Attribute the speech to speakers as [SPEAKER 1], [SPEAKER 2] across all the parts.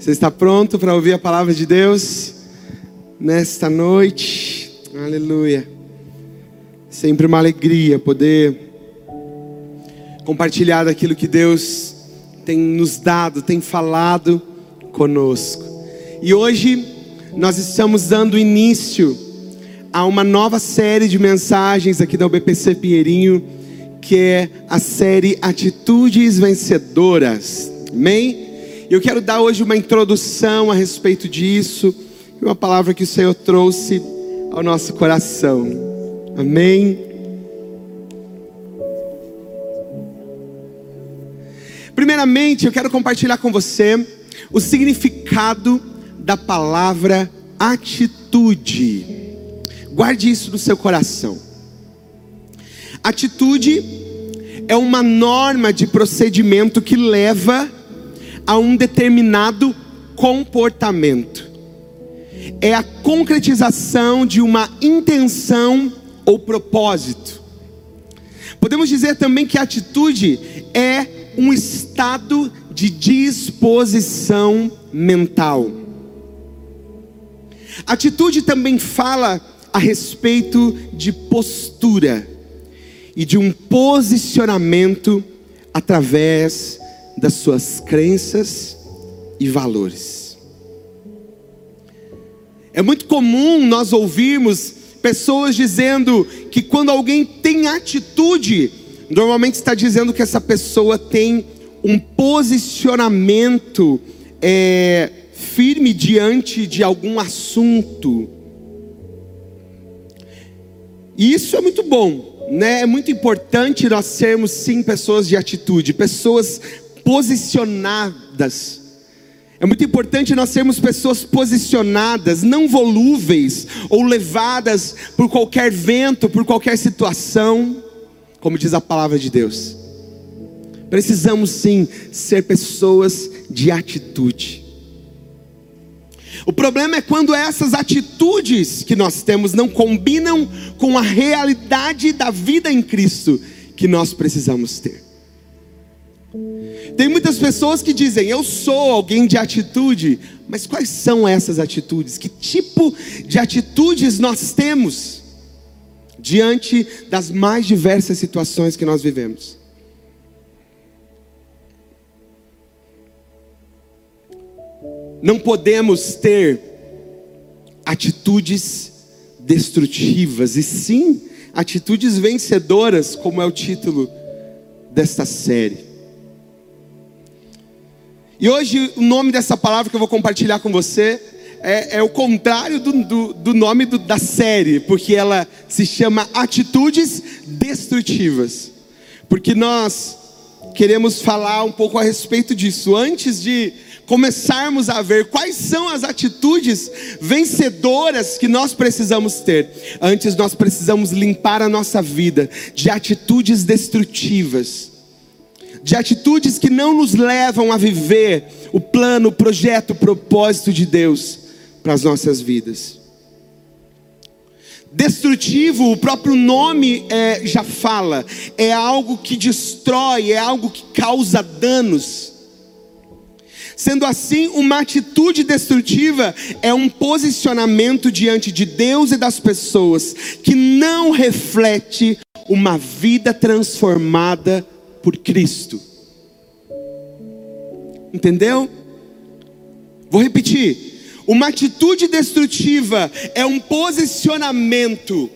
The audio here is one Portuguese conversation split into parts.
[SPEAKER 1] Você está pronto para ouvir a palavra de Deus nesta noite? Aleluia. Sempre uma alegria poder compartilhar daquilo que Deus tem nos dado, tem falado conosco. E hoje nós estamos dando início a uma nova série de mensagens aqui da UBPC Pinheirinho, que é a série Atitudes Vencedoras. Amém? Eu quero dar hoje uma introdução a respeito disso, uma palavra que o Senhor trouxe ao nosso coração. Amém. Primeiramente, eu quero compartilhar com você o significado da palavra atitude. Guarde isso no seu coração. Atitude é uma norma de procedimento que leva a um determinado comportamento. É a concretização de uma intenção ou propósito. Podemos dizer também que a atitude é um estado de disposição mental. Atitude também fala a respeito de postura e de um posicionamento através das suas crenças e valores. É muito comum nós ouvirmos pessoas dizendo que quando alguém tem atitude, normalmente está dizendo que essa pessoa tem um posicionamento é, firme diante de algum assunto. E isso é muito bom, né? É muito importante nós sermos sim pessoas de atitude, pessoas posicionadas. É muito importante nós sermos pessoas posicionadas, não volúveis ou levadas por qualquer vento, por qualquer situação, como diz a palavra de Deus. Precisamos sim ser pessoas de atitude. O problema é quando essas atitudes que nós temos não combinam com a realidade da vida em Cristo que nós precisamos ter. Tem muitas pessoas que dizem, eu sou alguém de atitude, mas quais são essas atitudes? Que tipo de atitudes nós temos diante das mais diversas situações que nós vivemos? Não podemos ter atitudes destrutivas, e sim atitudes vencedoras, como é o título desta série. E hoje o nome dessa palavra que eu vou compartilhar com você é, é o contrário do, do, do nome do, da série, porque ela se chama Atitudes Destrutivas. Porque nós queremos falar um pouco a respeito disso. Antes de começarmos a ver quais são as atitudes vencedoras que nós precisamos ter, antes nós precisamos limpar a nossa vida de atitudes destrutivas de atitudes que não nos levam a viver o plano, o projeto, o propósito de Deus para as nossas vidas. Destrutivo, o próprio nome é, já fala, é algo que destrói, é algo que causa danos. Sendo assim, uma atitude destrutiva é um posicionamento diante de Deus e das pessoas que não reflete uma vida transformada por Cristo. Entendeu? Vou repetir. Uma atitude destrutiva é um posicionamento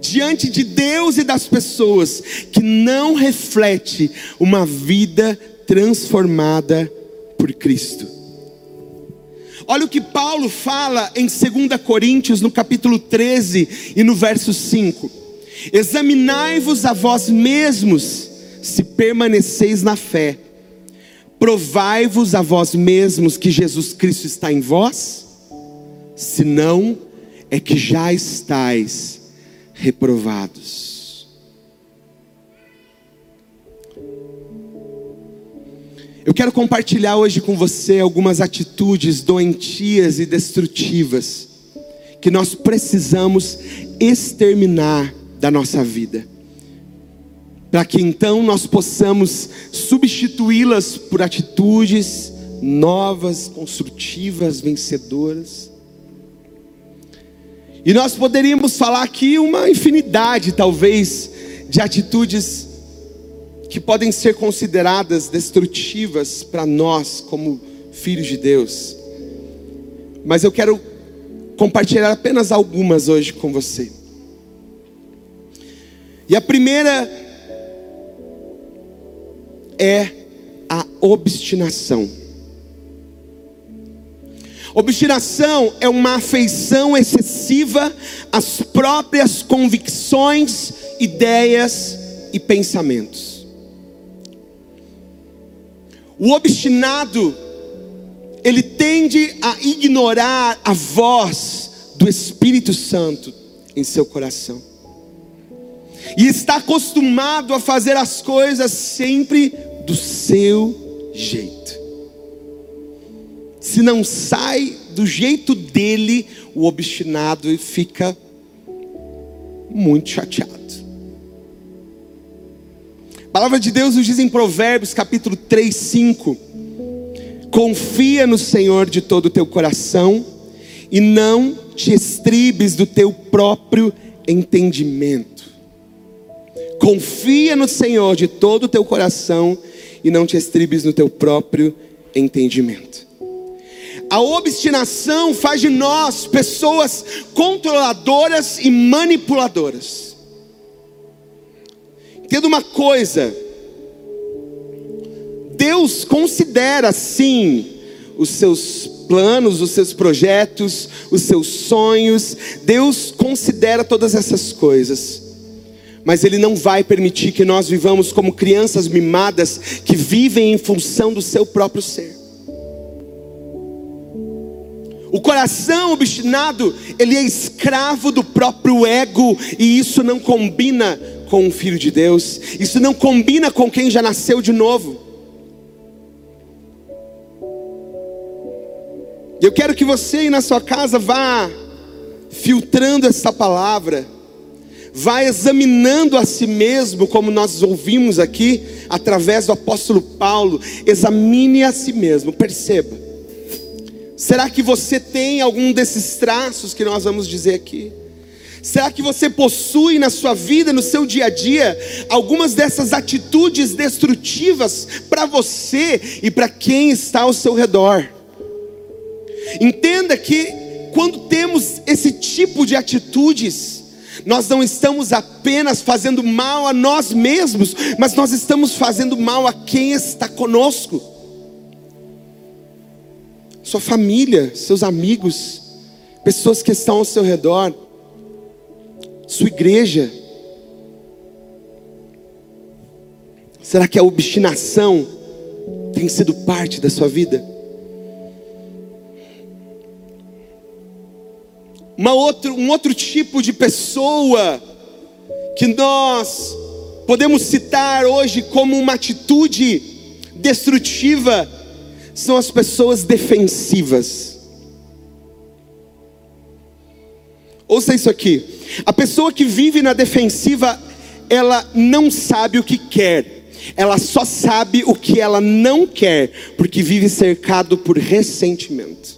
[SPEAKER 1] diante de Deus e das pessoas que não reflete uma vida transformada por Cristo. Olha o que Paulo fala em 2 Coríntios, no capítulo 13 e no verso 5: Examinai-vos a vós mesmos permaneceis na fé, provai-vos a vós mesmos que Jesus Cristo está em vós, se não, é que já estáis reprovados. Eu quero compartilhar hoje com você algumas atitudes doentias e destrutivas que nós precisamos exterminar da nossa vida para que então nós possamos substituí-las por atitudes novas, construtivas, vencedoras. E nós poderíamos falar aqui uma infinidade, talvez, de atitudes que podem ser consideradas destrutivas para nós, como filhos de Deus. Mas eu quero compartilhar apenas algumas hoje com você. E a primeira é a obstinação. Obstinação é uma afeição excessiva às próprias convicções, ideias e pensamentos. O obstinado, ele tende a ignorar a voz do Espírito Santo em seu coração. E está acostumado a fazer as coisas sempre do seu jeito. Se não sai do jeito dele, o obstinado fica muito chateado. A palavra de Deus nos diz em Provérbios capítulo 3, 5: Confia no Senhor de todo o teu coração e não te estribes do teu próprio entendimento. Confia no Senhor de todo o teu coração e não te estribes no teu próprio entendimento. A obstinação faz de nós pessoas controladoras e manipuladoras. Entenda uma coisa: Deus considera sim os seus planos, os seus projetos, os seus sonhos, Deus considera todas essas coisas mas Ele não vai permitir que nós vivamos como crianças mimadas que vivem em função do seu próprio ser. O coração obstinado, ele é escravo do próprio ego, e isso não combina com o filho de Deus, isso não combina com quem já nasceu de novo. Eu quero que você aí na sua casa vá filtrando essa palavra vai examinando a si mesmo, como nós ouvimos aqui, através do apóstolo Paulo, examine a si mesmo, perceba. Será que você tem algum desses traços que nós vamos dizer aqui? Será que você possui na sua vida, no seu dia a dia, algumas dessas atitudes destrutivas para você e para quem está ao seu redor? Entenda que quando temos esse tipo de atitudes, nós não estamos apenas fazendo mal a nós mesmos, mas nós estamos fazendo mal a quem está conosco. Sua família, seus amigos, pessoas que estão ao seu redor, sua igreja. Será que a obstinação tem sido parte da sua vida? Uma outro, um outro tipo de pessoa que nós podemos citar hoje como uma atitude destrutiva são as pessoas defensivas. Ouça isso aqui. A pessoa que vive na defensiva, ela não sabe o que quer. Ela só sabe o que ela não quer, porque vive cercado por ressentimento.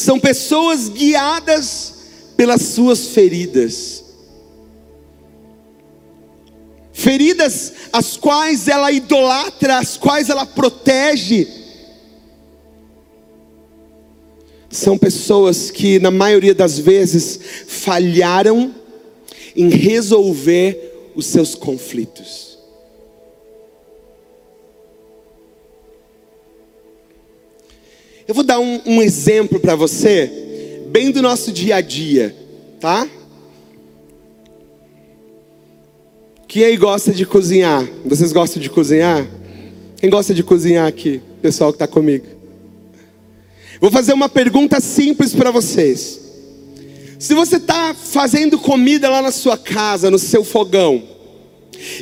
[SPEAKER 1] São pessoas guiadas pelas suas feridas. Feridas as quais ela idolatra, as quais ela protege. São pessoas que, na maioria das vezes, falharam em resolver os seus conflitos. Eu vou dar um, um exemplo para você, bem do nosso dia a dia, tá? Quem aí gosta de cozinhar? Vocês gostam de cozinhar? Quem gosta de cozinhar aqui? Pessoal que está comigo. Vou fazer uma pergunta simples para vocês. Se você está fazendo comida lá na sua casa, no seu fogão,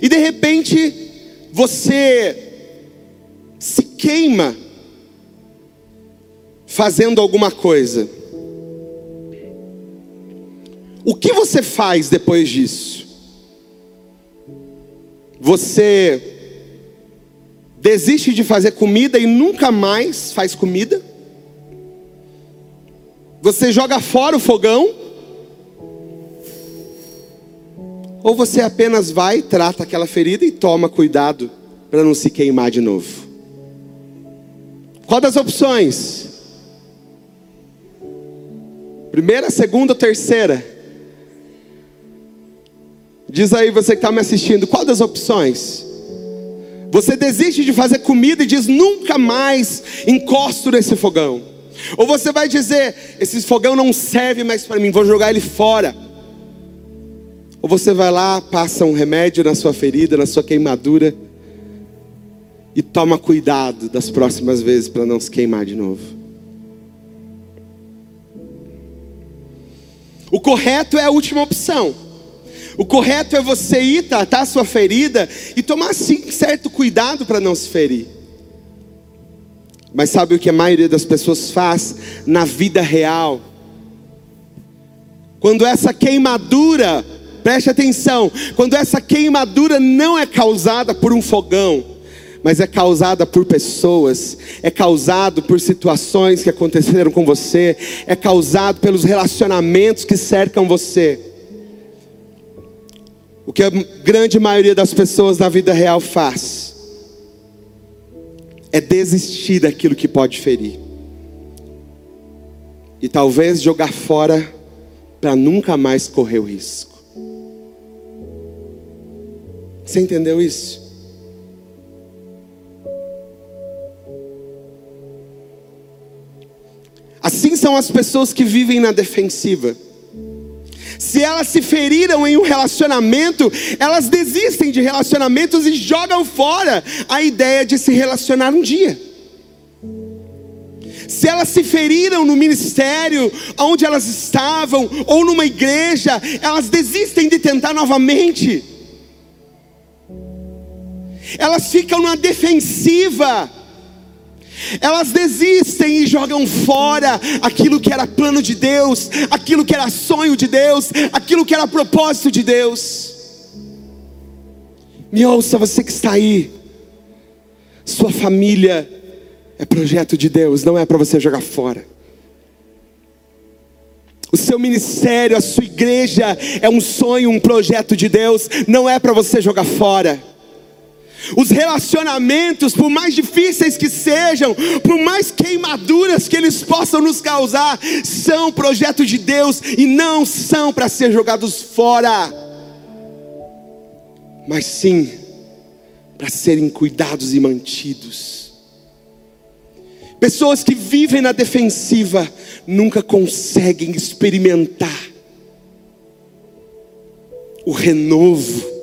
[SPEAKER 1] e de repente você se queima fazendo alguma coisa. O que você faz depois disso? Você desiste de fazer comida e nunca mais faz comida? Você joga fora o fogão? Ou você apenas vai, trata aquela ferida e toma cuidado para não se queimar de novo? Qual das opções? Primeira, segunda terceira? Diz aí você que está me assistindo, qual das opções? Você desiste de fazer comida e diz: nunca mais encosto nesse fogão. Ou você vai dizer: esse fogão não serve mais para mim, vou jogar ele fora. Ou você vai lá, passa um remédio na sua ferida, na sua queimadura, e toma cuidado das próximas vezes para não se queimar de novo. O correto é a última opção. O correto é você ir tratar a sua ferida e tomar sim certo cuidado para não se ferir. Mas sabe o que a maioria das pessoas faz na vida real? Quando essa queimadura, preste atenção, quando essa queimadura não é causada por um fogão, mas é causada por pessoas, é causado por situações que aconteceram com você, é causado pelos relacionamentos que cercam você. O que a grande maioria das pessoas na vida real faz é desistir daquilo que pode ferir. E talvez jogar fora para nunca mais correr o risco. Você entendeu isso? Assim são as pessoas que vivem na defensiva. Se elas se feriram em um relacionamento, elas desistem de relacionamentos e jogam fora a ideia de se relacionar um dia. Se elas se feriram no ministério onde elas estavam, ou numa igreja, elas desistem de tentar novamente. Elas ficam na defensiva elas desistem e jogam fora aquilo que era plano de Deus, aquilo que era sonho de Deus, aquilo que era propósito de Deus. Me ouça, você que está aí, sua família é projeto de Deus, não é para você jogar fora. O seu ministério, a sua igreja é um sonho, um projeto de Deus, não é para você jogar fora. Os relacionamentos, por mais difíceis que sejam, por mais queimaduras que eles possam nos causar, são projeto de Deus e não são para ser jogados fora, mas sim para serem cuidados e mantidos. Pessoas que vivem na defensiva nunca conseguem experimentar o renovo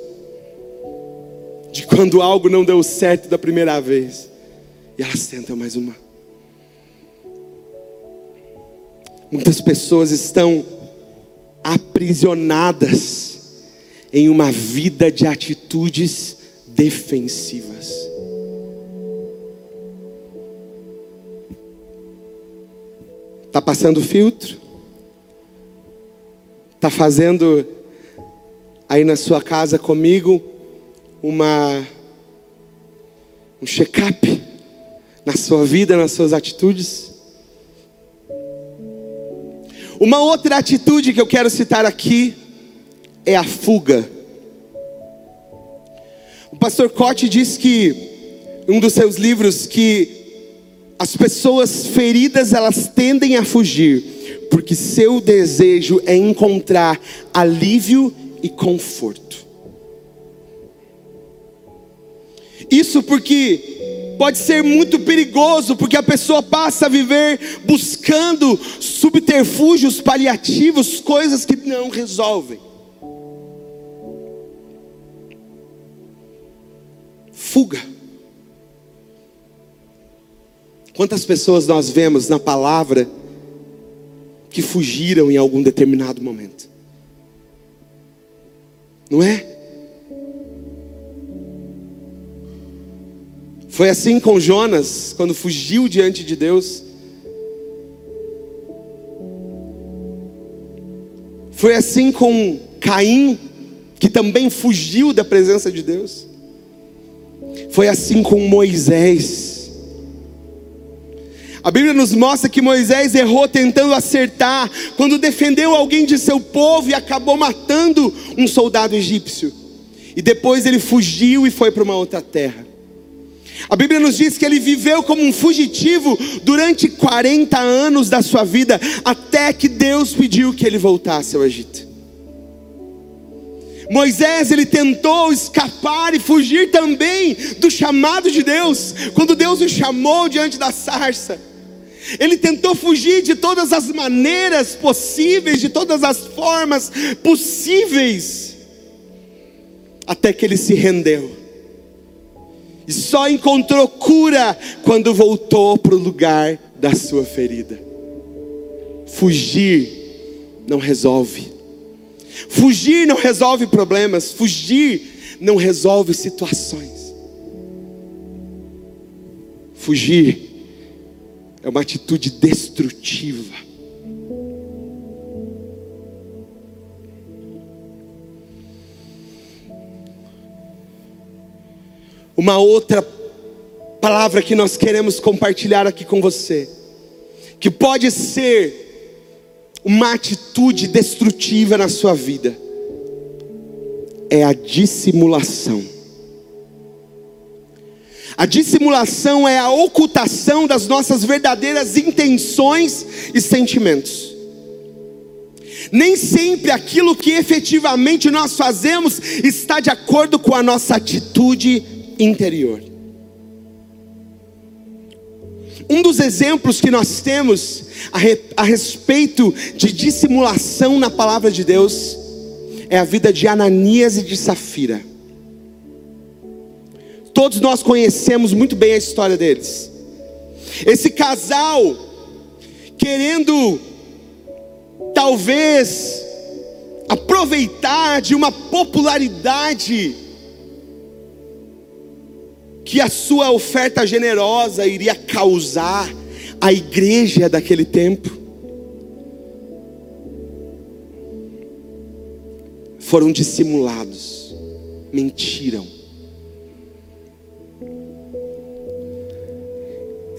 [SPEAKER 1] de quando algo não deu certo da primeira vez. E elas tentam mais uma. Muitas pessoas estão aprisionadas em uma vida de atitudes defensivas. Está passando filtro? Está fazendo aí na sua casa comigo uma um check-up na sua vida, nas suas atitudes. Uma outra atitude que eu quero citar aqui é a fuga. O pastor Cote diz que em um dos seus livros que as pessoas feridas elas tendem a fugir, porque seu desejo é encontrar alívio e conforto. Isso porque pode ser muito perigoso, porque a pessoa passa a viver buscando subterfúgios paliativos, coisas que não resolvem. Fuga. Quantas pessoas nós vemos na palavra que fugiram em algum determinado momento? Não é? Foi assim com Jonas, quando fugiu diante de Deus. Foi assim com Caim, que também fugiu da presença de Deus. Foi assim com Moisés. A Bíblia nos mostra que Moisés errou tentando acertar, quando defendeu alguém de seu povo e acabou matando um soldado egípcio. E depois ele fugiu e foi para uma outra terra. A Bíblia nos diz que ele viveu como um fugitivo durante 40 anos da sua vida, até que Deus pediu que ele voltasse ao Egito. Moisés ele tentou escapar e fugir também do chamado de Deus, quando Deus o chamou diante da sarça. Ele tentou fugir de todas as maneiras possíveis, de todas as formas possíveis, até que ele se rendeu e só encontrou cura quando voltou para o lugar da sua ferida. Fugir não resolve. Fugir não resolve problemas. Fugir não resolve situações. Fugir é uma atitude destrutiva. Uma outra palavra que nós queremos compartilhar aqui com você, que pode ser uma atitude destrutiva na sua vida, é a dissimulação. A dissimulação é a ocultação das nossas verdadeiras intenções e sentimentos. Nem sempre aquilo que efetivamente nós fazemos está de acordo com a nossa atitude interior. Um dos exemplos que nós temos a, re, a, respeito de dissimulação na palavra de Deus é a vida de Ananias e de Safira. Todos nós conhecemos muito bem a história deles. Esse casal, querendo talvez aproveitar de uma popularidade que a sua oferta generosa iria causar à igreja daquele tempo. Foram dissimulados, mentiram.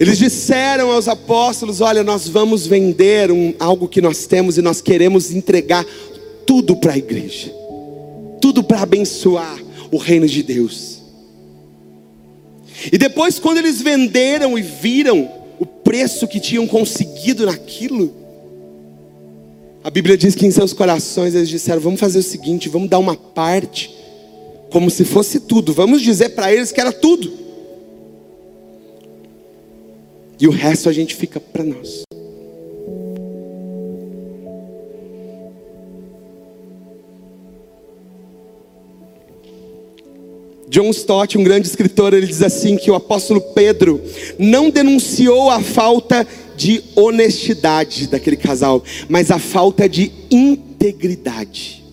[SPEAKER 1] Eles disseram aos apóstolos: Olha, nós vamos vender um, algo que nós temos e nós queremos entregar tudo para a igreja, tudo para abençoar o reino de Deus. E depois, quando eles venderam e viram o preço que tinham conseguido naquilo, a Bíblia diz que em seus corações eles disseram: Vamos fazer o seguinte, vamos dar uma parte, como se fosse tudo, vamos dizer para eles que era tudo, e o resto a gente fica para nós. John Stott, um grande escritor, ele diz assim que o apóstolo Pedro não denunciou a falta de honestidade daquele casal, mas a falta de integridade.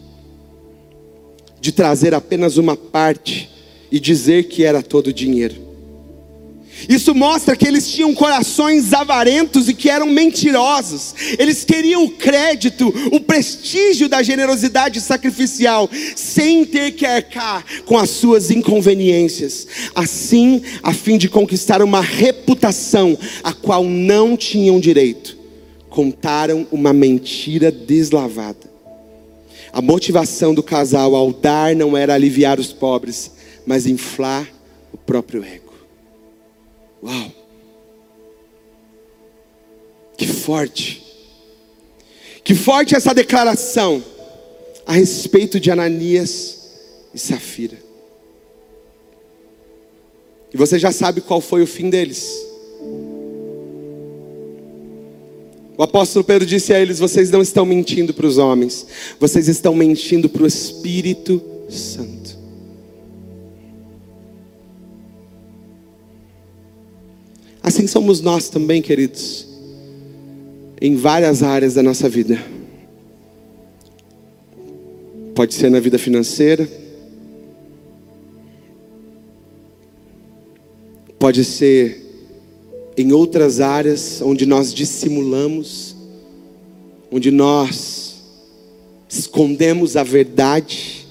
[SPEAKER 1] De trazer apenas uma parte e dizer que era todo o dinheiro. Isso mostra que eles tinham corações avarentos e que eram mentirosos. Eles queriam o crédito, o prestígio da generosidade sacrificial, sem ter que arcar com as suas inconveniências. Assim, a fim de conquistar uma reputação a qual não tinham direito, contaram uma mentira deslavada. A motivação do casal ao dar não era aliviar os pobres, mas inflar o próprio ego. Uau! Que forte! Que forte essa declaração a respeito de Ananias e Safira. E você já sabe qual foi o fim deles. O apóstolo Pedro disse a eles: Vocês não estão mentindo para os homens, vocês estão mentindo para o Espírito Santo. Assim somos nós também, queridos, em várias áreas da nossa vida. Pode ser na vida financeira, pode ser em outras áreas onde nós dissimulamos, onde nós escondemos a verdade,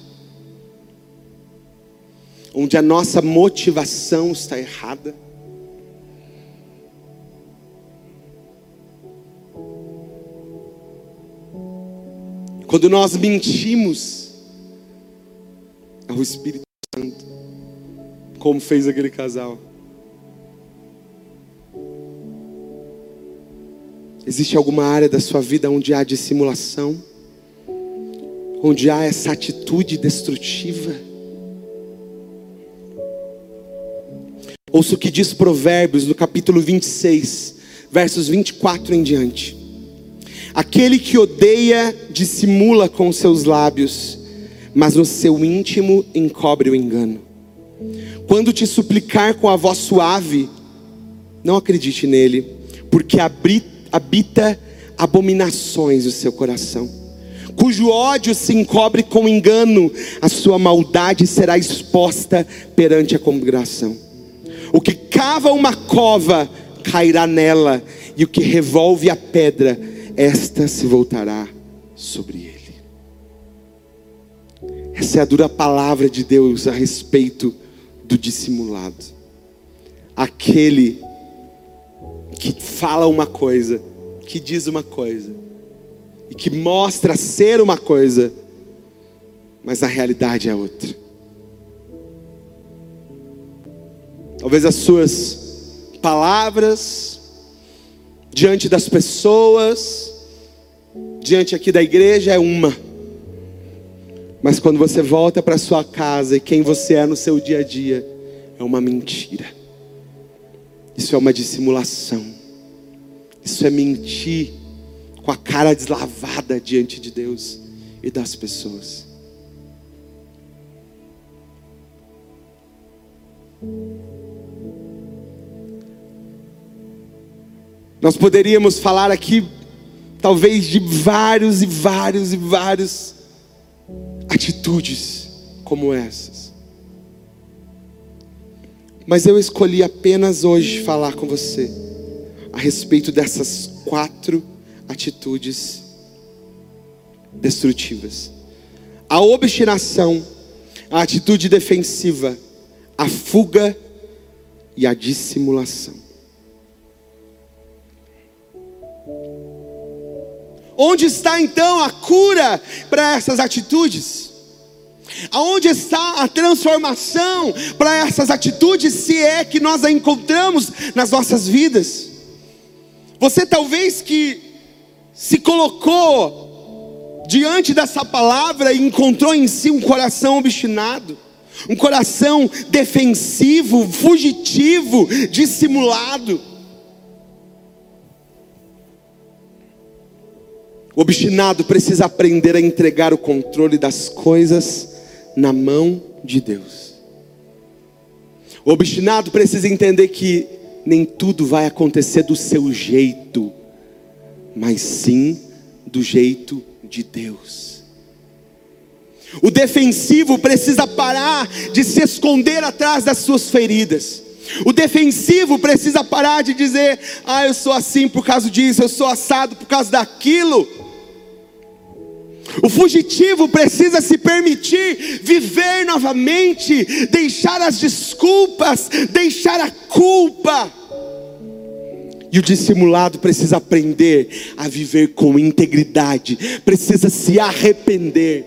[SPEAKER 1] onde a nossa motivação está errada. Quando nós mentimos ao Espírito Santo, como fez aquele casal. Existe alguma área da sua vida onde há dissimulação? Onde há essa atitude destrutiva? Ouça o que diz Provérbios no capítulo 26, versos 24 em diante. Aquele que odeia dissimula com seus lábios, mas no seu íntimo encobre o engano. Quando te suplicar com a voz suave, não acredite nele, porque habita abominações o seu coração, cujo ódio se encobre com engano, a sua maldade será exposta perante a congregação. O que cava uma cova cairá nela, e o que revolve a pedra, esta se voltará sobre ele. Essa é a dura palavra de Deus a respeito do dissimulado. Aquele que fala uma coisa, que diz uma coisa, e que mostra ser uma coisa, mas a realidade é outra. Talvez as suas palavras, diante das pessoas, diante aqui da igreja, é uma mas quando você volta para sua casa e quem você é no seu dia a dia é uma mentira. Isso é uma dissimulação. Isso é mentir com a cara deslavada diante de Deus e das pessoas. Nós poderíamos falar aqui, talvez, de vários e vários e vários atitudes como essas. Mas eu escolhi apenas hoje falar com você a respeito dessas quatro atitudes destrutivas: a obstinação, a atitude defensiva, a fuga e a dissimulação. Onde está então a cura para essas atitudes? Aonde está a transformação para essas atitudes, se é que nós a encontramos nas nossas vidas? Você talvez que se colocou diante dessa palavra e encontrou em si um coração obstinado, um coração defensivo, fugitivo, dissimulado. O obstinado precisa aprender a entregar o controle das coisas na mão de Deus. O obstinado precisa entender que nem tudo vai acontecer do seu jeito, mas sim do jeito de Deus. O defensivo precisa parar de se esconder atrás das suas feridas. O defensivo precisa parar de dizer: ah, eu sou assim por causa disso, eu sou assado por causa daquilo. O fugitivo precisa se permitir viver novamente, deixar as desculpas, deixar a culpa. E o dissimulado precisa aprender a viver com integridade, precisa se arrepender.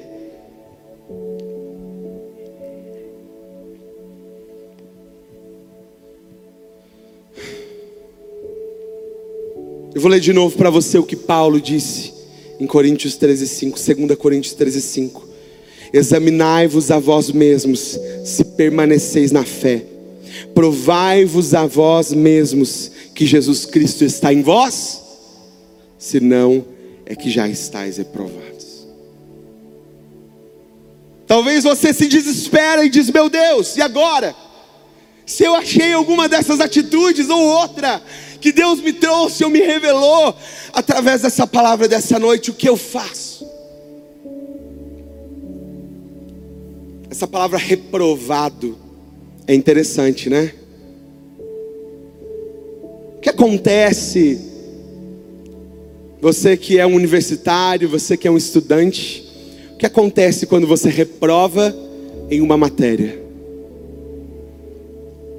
[SPEAKER 1] Eu vou ler de novo para você o que Paulo disse em Coríntios 13, 5, 2 Coríntios 13, 5. Examinai-vos a vós mesmos, se permaneceis na fé. Provai-vos a vós mesmos que Jesus Cristo está em vós, senão é que já estáis reprovados. Talvez você se desespera e diz: Meu Deus, e agora? Se eu achei alguma dessas atitudes ou outra, que Deus me trouxe ou me revelou através dessa palavra dessa noite, o que eu faço? Essa palavra reprovado é interessante, né? O que acontece? Você que é um universitário, você que é um estudante, o que acontece quando você reprova em uma matéria?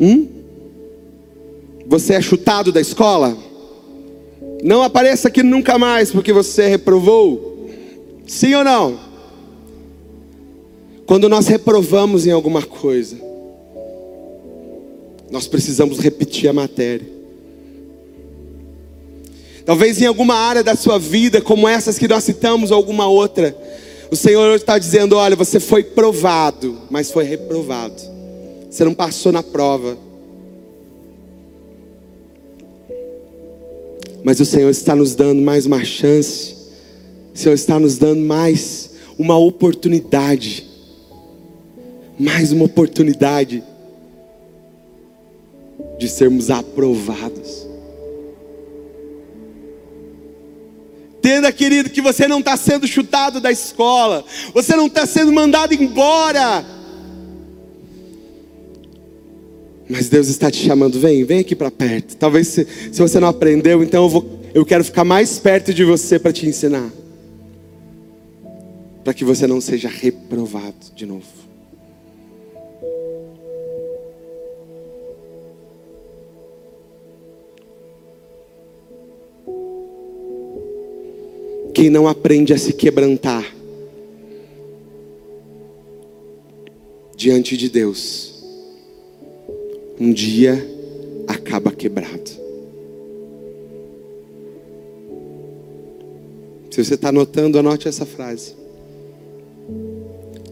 [SPEAKER 1] Hum? Você é chutado da escola? Não apareça aqui nunca mais porque você reprovou. Sim ou não? Quando nós reprovamos em alguma coisa, nós precisamos repetir a matéria. Talvez em alguma área da sua vida, como essas que nós citamos, ou alguma outra, o Senhor está dizendo: olha, você foi provado, mas foi reprovado. Você não passou na prova. Mas o Senhor está nos dando mais uma chance. O Senhor está nos dando mais uma oportunidade. Mais uma oportunidade de sermos aprovados. Entenda, querido, que você não está sendo chutado da escola, você não está sendo mandado embora. Mas Deus está te chamando, vem, vem aqui para perto. Talvez se, se, você não aprendeu, então eu, vou, eu quero ficar mais perto de você para te ensinar. Para que você não seja reprovado de novo. Quem não aprende a se quebrantar diante de Deus, um dia acaba quebrado. Se você está anotando, anote essa frase.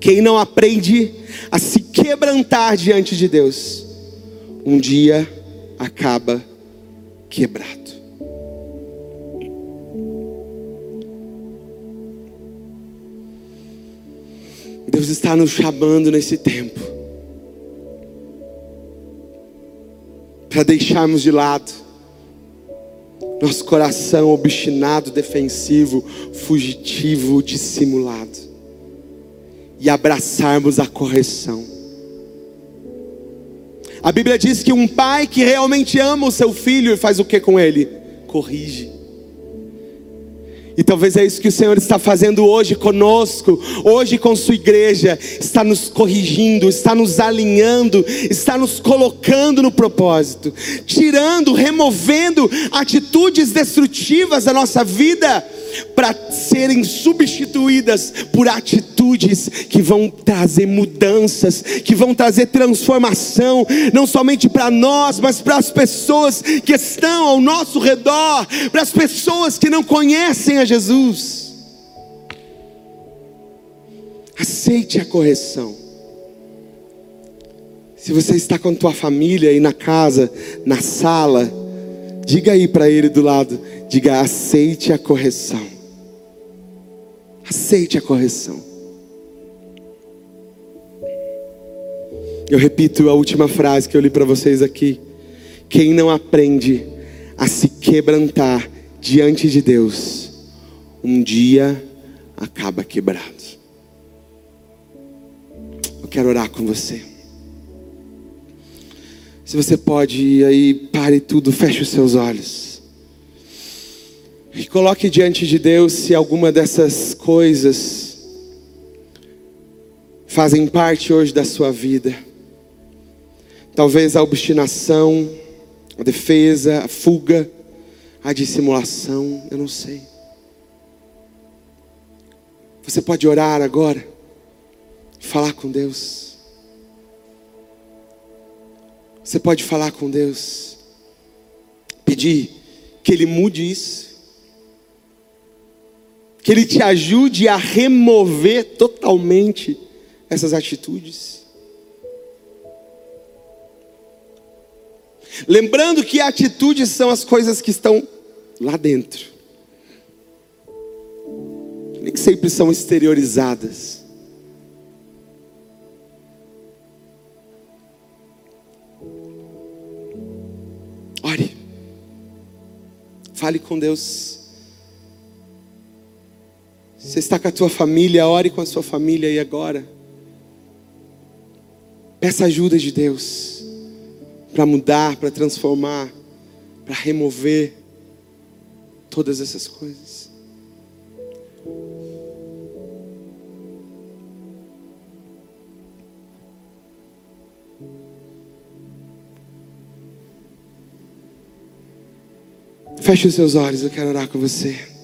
[SPEAKER 1] Quem não aprende a se quebrantar diante de Deus, um dia acaba quebrado. Deus está nos chamando nesse tempo para deixarmos de lado nosso coração obstinado, defensivo, fugitivo, dissimulado e abraçarmos a correção. A Bíblia diz que um pai que realmente ama o seu filho faz o que com ele? Corrige. E talvez é isso que o Senhor está fazendo hoje conosco, hoje com Sua igreja, está nos corrigindo, está nos alinhando, está nos colocando no propósito, tirando, removendo atitudes destrutivas da nossa vida para serem substituídas por atitudes que vão trazer mudanças, que vão trazer transformação, não somente para nós, mas para as pessoas que estão ao nosso redor, para as pessoas que não conhecem a Jesus. Aceite a correção. Se você está com a tua família aí na casa, na sala, diga aí para ele do lado, Diga: aceite a correção. Aceite a correção. Eu repito a última frase que eu li para vocês aqui. Quem não aprende a se quebrantar diante de Deus, um dia acaba quebrado. Eu quero orar com você. Se você pode, aí pare tudo, feche os seus olhos. E coloque diante de Deus se alguma dessas coisas fazem parte hoje da sua vida. Talvez a obstinação, a defesa, a fuga, a dissimulação, eu não sei. Você pode orar agora, falar com Deus. Você pode falar com Deus, pedir que Ele mude isso que Ele te ajude a remover totalmente essas atitudes. Lembrando que atitudes são as coisas que estão lá dentro, nem sempre são exteriorizadas. Ore, fale com Deus. Você está com a tua família, ore com a sua família e agora. Peça ajuda de Deus para mudar, para transformar, para remover todas essas coisas. Feche os seus olhos, eu quero orar com você.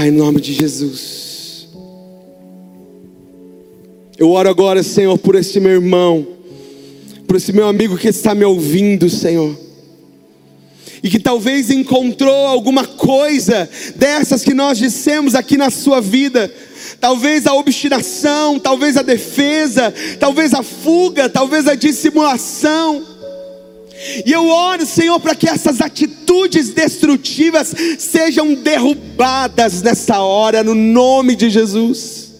[SPEAKER 1] Pai, em nome de Jesus. Eu oro agora, Senhor, por esse meu irmão, por esse meu amigo que está me ouvindo, Senhor. E que talvez encontrou alguma coisa dessas que nós dissemos aqui na sua vida. Talvez a obstinação, talvez a defesa, talvez a fuga, talvez a dissimulação. E eu oro, Senhor, para que essas atitudes destrutivas sejam derrubadas nessa hora, no nome de Jesus.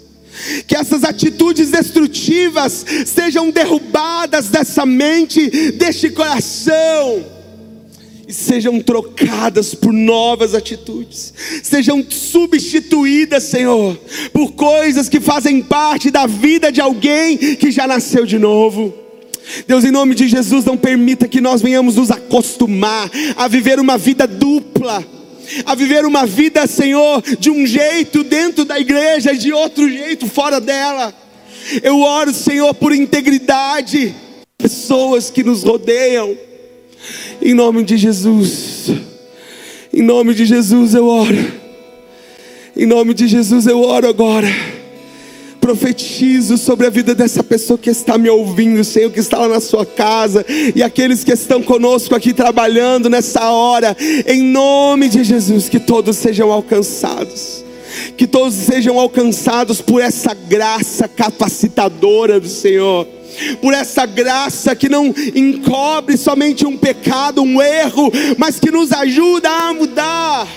[SPEAKER 1] Que essas atitudes destrutivas sejam derrubadas dessa mente, deste coração e sejam trocadas por novas atitudes, sejam substituídas, Senhor, por coisas que fazem parte da vida de alguém que já nasceu de novo. Deus, em nome de Jesus, não permita que nós venhamos nos acostumar a viver uma vida dupla, a viver uma vida, Senhor, de um jeito dentro da igreja e de outro jeito fora dela. Eu oro, Senhor, por integridade, pessoas que nos rodeiam, em nome de Jesus, em nome de Jesus eu oro, em nome de Jesus eu oro agora profetizo sobre a vida dessa pessoa que está me ouvindo, Senhor, que está lá na sua casa, e aqueles que estão conosco aqui trabalhando nessa hora, em nome de Jesus, que todos sejam alcançados. Que todos sejam alcançados por essa graça capacitadora do Senhor por essa graça que não encobre somente um pecado, um erro, mas que nos ajuda a mudar.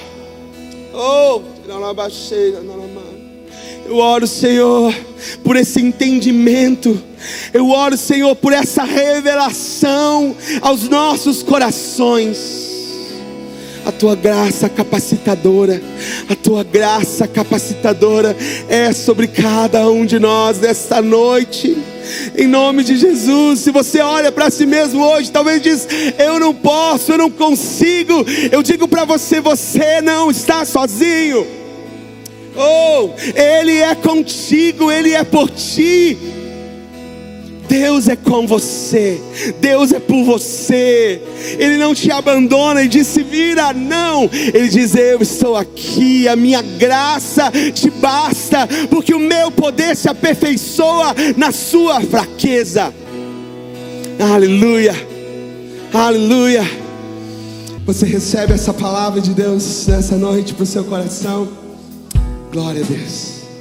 [SPEAKER 1] Oh, não, não, não, eu oro, Senhor, por esse entendimento. Eu oro, Senhor, por essa revelação aos nossos corações. A tua graça capacitadora, a tua graça capacitadora é sobre cada um de nós nesta noite. Em nome de Jesus, se você olha para si mesmo hoje, talvez diz: "Eu não posso, eu não consigo". Eu digo para você, você não está sozinho. Oh, Ele é contigo, Ele é por ti. Deus é com você, Deus é por você. Ele não te abandona e disse: vira, não. Ele diz: Eu estou aqui, a minha graça te basta, porque o meu poder se aperfeiçoa na sua fraqueza. Aleluia, aleluia. Você recebe essa palavra de Deus nessa noite para o seu coração. Glória a Deus.